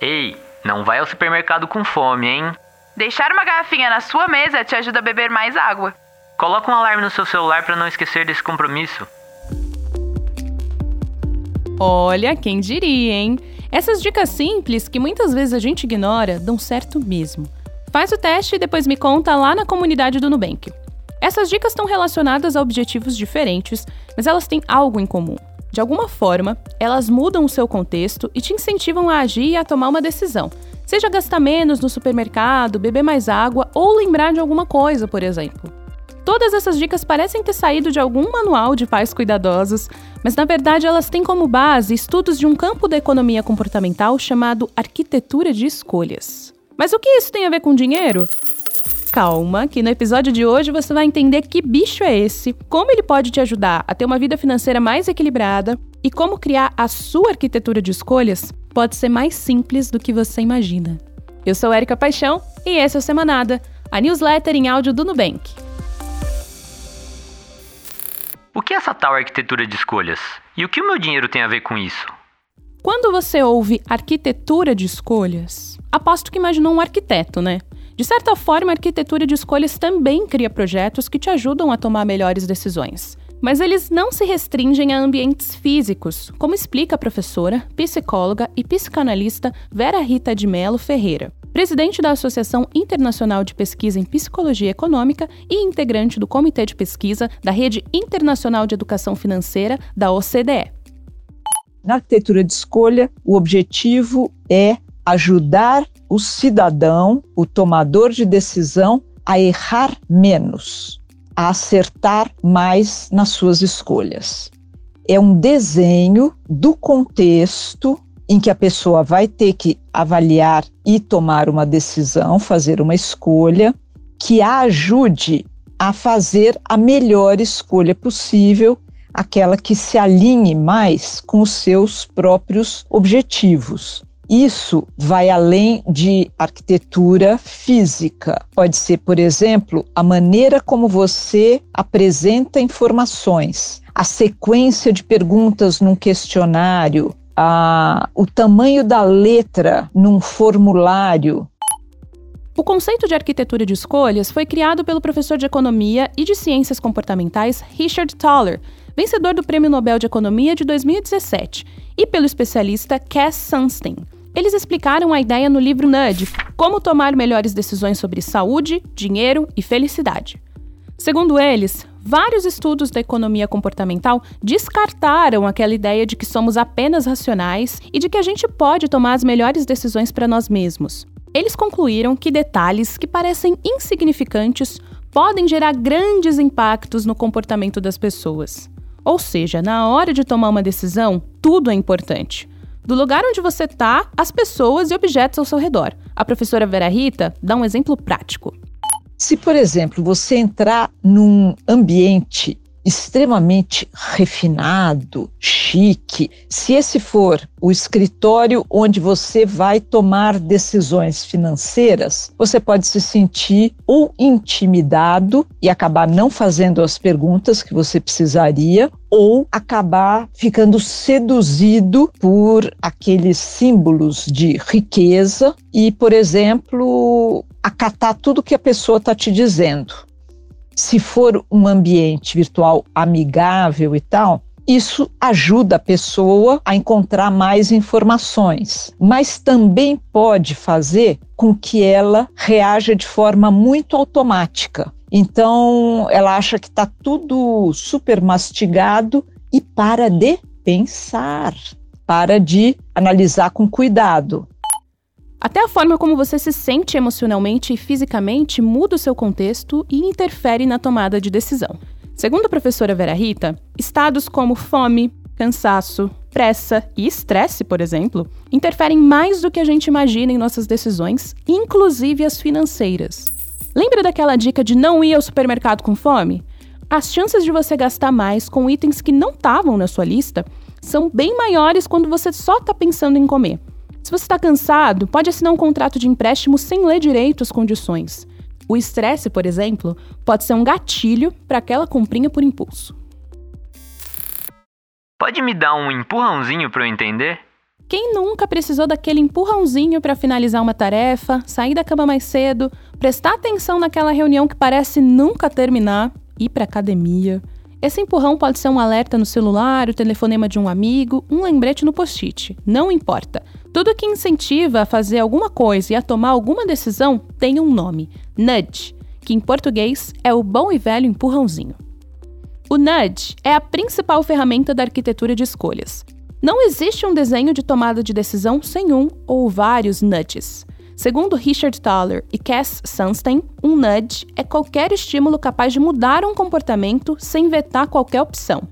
Ei, não vai ao supermercado com fome, hein? Deixar uma garrafinha na sua mesa te ajuda a beber mais água. Coloca um alarme no seu celular para não esquecer desse compromisso. Olha, quem diria, hein? Essas dicas simples que muitas vezes a gente ignora dão certo mesmo. Faz o teste e depois me conta lá na comunidade do Nubank. Essas dicas estão relacionadas a objetivos diferentes, mas elas têm algo em comum. De alguma forma, elas mudam o seu contexto e te incentivam a agir e a tomar uma decisão. Seja gastar menos no supermercado, beber mais água ou lembrar de alguma coisa, por exemplo. Todas essas dicas parecem ter saído de algum manual de pais cuidadosos, mas na verdade elas têm como base estudos de um campo da economia comportamental chamado arquitetura de escolhas. Mas o que isso tem a ver com dinheiro? Calma, que no episódio de hoje você vai entender que bicho é esse, como ele pode te ajudar a ter uma vida financeira mais equilibrada e como criar a sua arquitetura de escolhas pode ser mais simples do que você imagina. Eu sou Erika Paixão e esse é o Semanada, a newsletter em áudio do Nubank. O que é essa tal arquitetura de escolhas? E o que o meu dinheiro tem a ver com isso? Quando você ouve arquitetura de escolhas, aposto que imaginou um arquiteto, né? De certa forma, a arquitetura de escolhas também cria projetos que te ajudam a tomar melhores decisões. Mas eles não se restringem a ambientes físicos, como explica a professora, psicóloga e psicanalista Vera Rita de Mello Ferreira presidente da Associação Internacional de Pesquisa em Psicologia Econômica e integrante do Comitê de Pesquisa da Rede Internacional de Educação Financeira da OCDE. Na arquitetura de escolha, o objetivo é ajudar o cidadão, o tomador de decisão, a errar menos, a acertar mais nas suas escolhas. É um desenho do contexto em que a pessoa vai ter que avaliar e tomar uma decisão, fazer uma escolha que a ajude a fazer a melhor escolha possível, aquela que se alinhe mais com os seus próprios objetivos. Isso vai além de arquitetura física. Pode ser, por exemplo, a maneira como você apresenta informações, a sequência de perguntas num questionário, a, o tamanho da letra num formulário. O conceito de arquitetura de escolhas foi criado pelo professor de economia e de ciências comportamentais Richard Thaler, vencedor do Prêmio Nobel de Economia de 2017, e pelo especialista Cass Sunstein. Eles explicaram a ideia no livro Nudge, Como Tomar Melhores Decisões sobre Saúde, Dinheiro e Felicidade. Segundo eles, vários estudos da economia comportamental descartaram aquela ideia de que somos apenas racionais e de que a gente pode tomar as melhores decisões para nós mesmos. Eles concluíram que detalhes que parecem insignificantes podem gerar grandes impactos no comportamento das pessoas. Ou seja, na hora de tomar uma decisão, tudo é importante. Do lugar onde você está, as pessoas e objetos ao seu redor. A professora Vera Rita dá um exemplo prático. Se, por exemplo, você entrar num ambiente extremamente refinado, chique, se esse for o escritório onde você vai tomar decisões financeiras, você pode se sentir ou intimidado e acabar não fazendo as perguntas que você precisaria, ou acabar ficando seduzido por aqueles símbolos de riqueza e, por exemplo, acatar tudo que a pessoa está te dizendo se for um ambiente virtual amigável e tal, isso ajuda a pessoa a encontrar mais informações, mas também pode fazer com que ela reaja de forma muito automática. Então, ela acha que está tudo super mastigado e para de pensar, para de analisar com cuidado. Até a forma como você se sente emocionalmente e fisicamente muda o seu contexto e interfere na tomada de decisão. Segundo a professora Vera Rita, estados como fome, cansaço, pressa e estresse, por exemplo, interferem mais do que a gente imagina em nossas decisões, inclusive as financeiras. Lembra daquela dica de não ir ao supermercado com fome? As chances de você gastar mais com itens que não estavam na sua lista são bem maiores quando você só está pensando em comer. Se você está cansado, pode assinar um contrato de empréstimo sem ler direito as condições. O estresse, por exemplo, pode ser um gatilho para aquela comprinha por impulso. Pode me dar um empurrãozinho para eu entender? Quem nunca precisou daquele empurrãozinho para finalizar uma tarefa, sair da cama mais cedo, prestar atenção naquela reunião que parece nunca terminar, ir para academia? Esse empurrão pode ser um alerta no celular, o telefonema de um amigo, um lembrete no post-it. Não importa. Tudo que incentiva a fazer alguma coisa e a tomar alguma decisão tem um nome: nudge, que em português é o bom e velho empurrãozinho. O nudge é a principal ferramenta da arquitetura de escolhas. Não existe um desenho de tomada de decisão sem um ou vários nudges. Segundo Richard Thaler e Cass Sunstein, um nudge é qualquer estímulo capaz de mudar um comportamento sem vetar qualquer opção.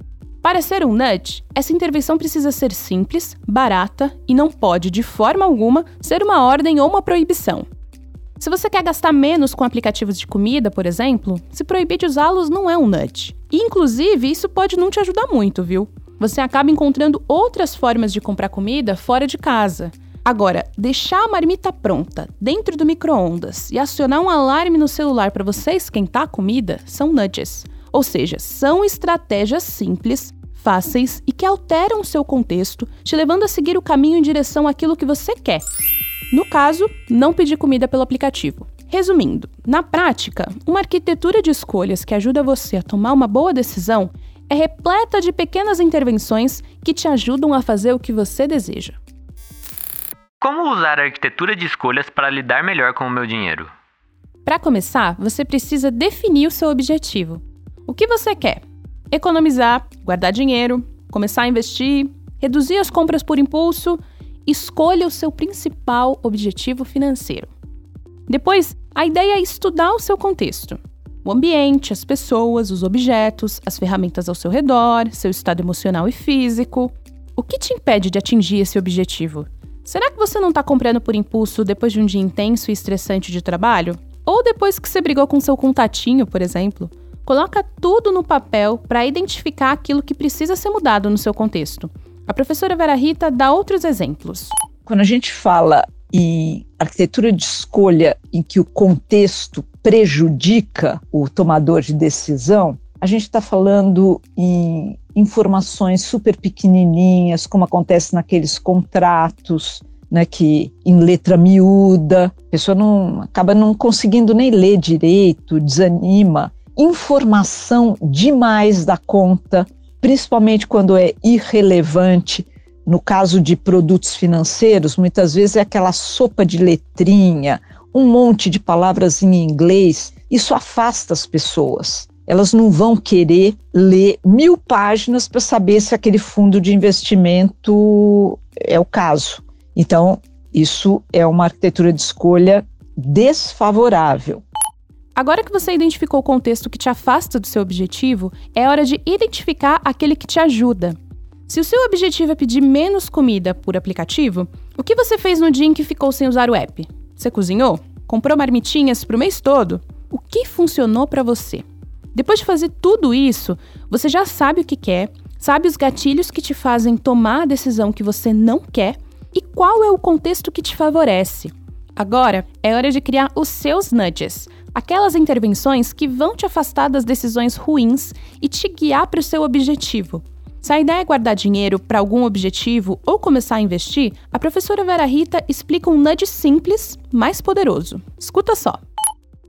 Para ser um nudge, essa intervenção precisa ser simples, barata e não pode, de forma alguma, ser uma ordem ou uma proibição. Se você quer gastar menos com aplicativos de comida, por exemplo, se proibir de usá-los não é um nudge. E, inclusive, isso pode não te ajudar muito, viu? Você acaba encontrando outras formas de comprar comida fora de casa. Agora, deixar a marmita pronta dentro do micro-ondas e acionar um alarme no celular para você esquentar a comida são nudges. Ou seja, são estratégias simples, fáceis e que alteram o seu contexto, te levando a seguir o caminho em direção àquilo que você quer. No caso, não pedir comida pelo aplicativo. Resumindo, na prática, uma arquitetura de escolhas que ajuda você a tomar uma boa decisão é repleta de pequenas intervenções que te ajudam a fazer o que você deseja. Como usar a arquitetura de escolhas para lidar melhor com o meu dinheiro? Para começar, você precisa definir o seu objetivo. O que você quer? Economizar, guardar dinheiro, começar a investir, reduzir as compras por impulso? Escolha o seu principal objetivo financeiro. Depois, a ideia é estudar o seu contexto. O ambiente, as pessoas, os objetos, as ferramentas ao seu redor, seu estado emocional e físico. O que te impede de atingir esse objetivo? Será que você não está comprando por impulso depois de um dia intenso e estressante de trabalho? Ou depois que você brigou com seu contatinho, por exemplo? Coloca tudo no papel para identificar aquilo que precisa ser mudado no seu contexto. A professora Vera Rita dá outros exemplos. Quando a gente fala em arquitetura de escolha em que o contexto prejudica o tomador de decisão, a gente está falando em informações super pequenininhas, como acontece naqueles contratos, né, que em letra miúda, a pessoa não acaba não conseguindo nem ler direito, desanima. Informação demais da conta, principalmente quando é irrelevante. No caso de produtos financeiros, muitas vezes é aquela sopa de letrinha, um monte de palavras em inglês. Isso afasta as pessoas elas não vão querer ler mil páginas para saber se aquele fundo de investimento é o caso. Então, isso é uma arquitetura de escolha desfavorável. Agora que você identificou o contexto que te afasta do seu objetivo, é hora de identificar aquele que te ajuda. Se o seu objetivo é pedir menos comida por aplicativo, o que você fez no dia em que ficou sem usar o app? Você cozinhou? Comprou marmitinhas para o mês todo? O que funcionou para você? Depois de fazer tudo isso, você já sabe o que quer, sabe os gatilhos que te fazem tomar a decisão que você não quer e qual é o contexto que te favorece. Agora é hora de criar os seus nudges, aquelas intervenções que vão te afastar das decisões ruins e te guiar para o seu objetivo. Se a ideia é guardar dinheiro para algum objetivo ou começar a investir, a professora Vera Rita explica um nudge simples, mais poderoso. Escuta só.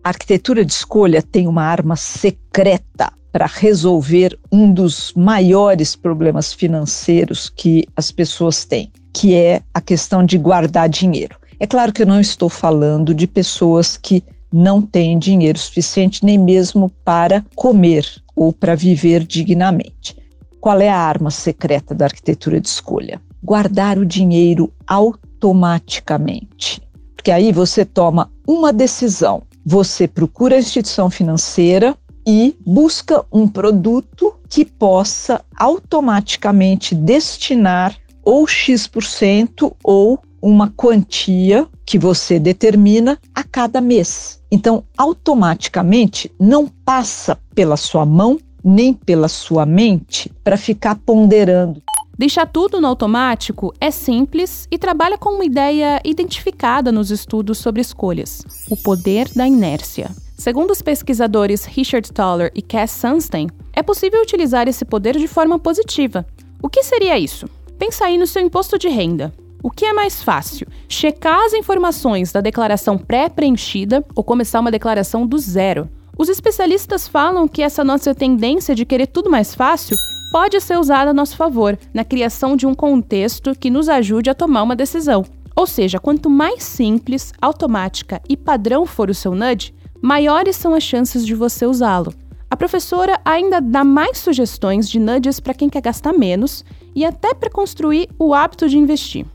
A arquitetura de escolha tem uma arma secreta para resolver um dos maiores problemas financeiros que as pessoas têm, que é a questão de guardar dinheiro. É claro que eu não estou falando de pessoas que não têm dinheiro suficiente nem mesmo para comer ou para viver dignamente. Qual é a arma secreta da arquitetura de escolha? Guardar o dinheiro automaticamente. Porque aí você toma uma decisão você procura a instituição financeira e busca um produto que possa automaticamente destinar ou X% ou uma quantia que você determina a cada mês. Então, automaticamente não passa pela sua mão nem pela sua mente para ficar ponderando. Deixar tudo no automático é simples e trabalha com uma ideia identificada nos estudos sobre escolhas: o poder da inércia. Segundo os pesquisadores Richard Thaler e Cass Sunstein, é possível utilizar esse poder de forma positiva. O que seria isso? Pensa aí no seu imposto de renda. O que é mais fácil? Checar as informações da declaração pré-preenchida ou começar uma declaração do zero? Os especialistas falam que essa nossa tendência de querer tudo mais fácil pode ser usada a nosso favor na criação de um contexto que nos ajude a tomar uma decisão. Ou seja, quanto mais simples, automática e padrão for o seu nudge, maiores são as chances de você usá-lo. A professora ainda dá mais sugestões de nudges para quem quer gastar menos e até para construir o hábito de investir.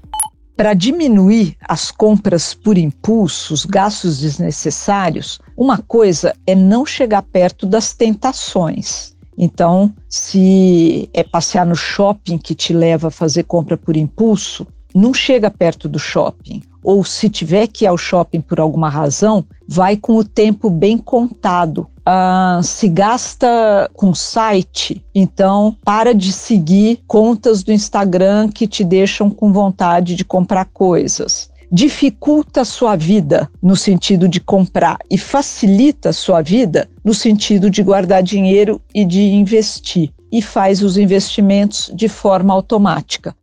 Para diminuir as compras por impulso, os gastos desnecessários, uma coisa é não chegar perto das tentações. Então, se é passear no shopping que te leva a fazer compra por impulso, não chega perto do shopping. Ou se tiver que ir ao shopping por alguma razão, vai com o tempo bem contado. Ah, se gasta com site, então para de seguir contas do Instagram que te deixam com vontade de comprar coisas dificulta a sua vida no sentido de comprar e facilita a sua vida no sentido de guardar dinheiro e de investir e faz os investimentos de forma automática.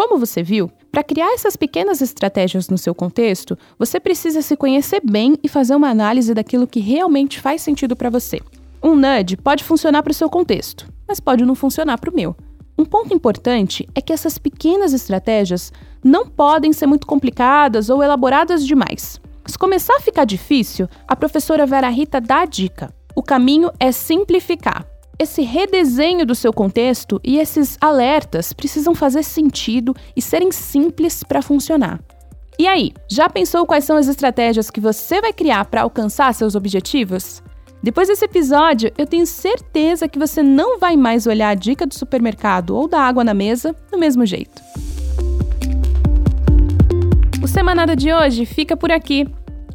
Como você viu, para criar essas pequenas estratégias no seu contexto, você precisa se conhecer bem e fazer uma análise daquilo que realmente faz sentido para você. Um nudge pode funcionar para o seu contexto, mas pode não funcionar para o meu. Um ponto importante é que essas pequenas estratégias não podem ser muito complicadas ou elaboradas demais. Se começar a ficar difícil, a professora Vera Rita dá a dica. O caminho é simplificar esse redesenho do seu contexto e esses alertas precisam fazer sentido e serem simples para funcionar. E aí, já pensou quais são as estratégias que você vai criar para alcançar seus objetivos? Depois desse episódio, eu tenho certeza que você não vai mais olhar a dica do supermercado ou da água na mesa do mesmo jeito. O Semanada de hoje fica por aqui.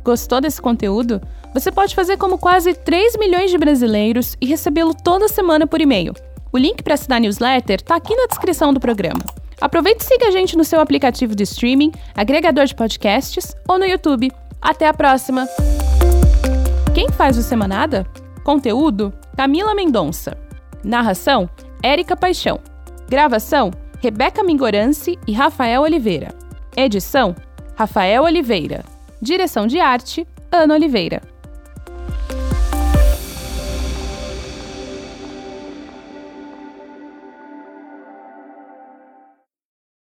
Gostou desse conteúdo? Você pode fazer como quase 3 milhões de brasileiros e recebê-lo toda semana por e-mail. O link para assinar a newsletter está aqui na descrição do programa. Aproveite e siga a gente no seu aplicativo de streaming, agregador de podcasts ou no YouTube. Até a próxima! Quem faz o Semanada? Conteúdo: Camila Mendonça. Narração: Érica Paixão. Gravação: Rebeca Mingorance e Rafael Oliveira. Edição: Rafael Oliveira. Direção de arte: Ana Oliveira.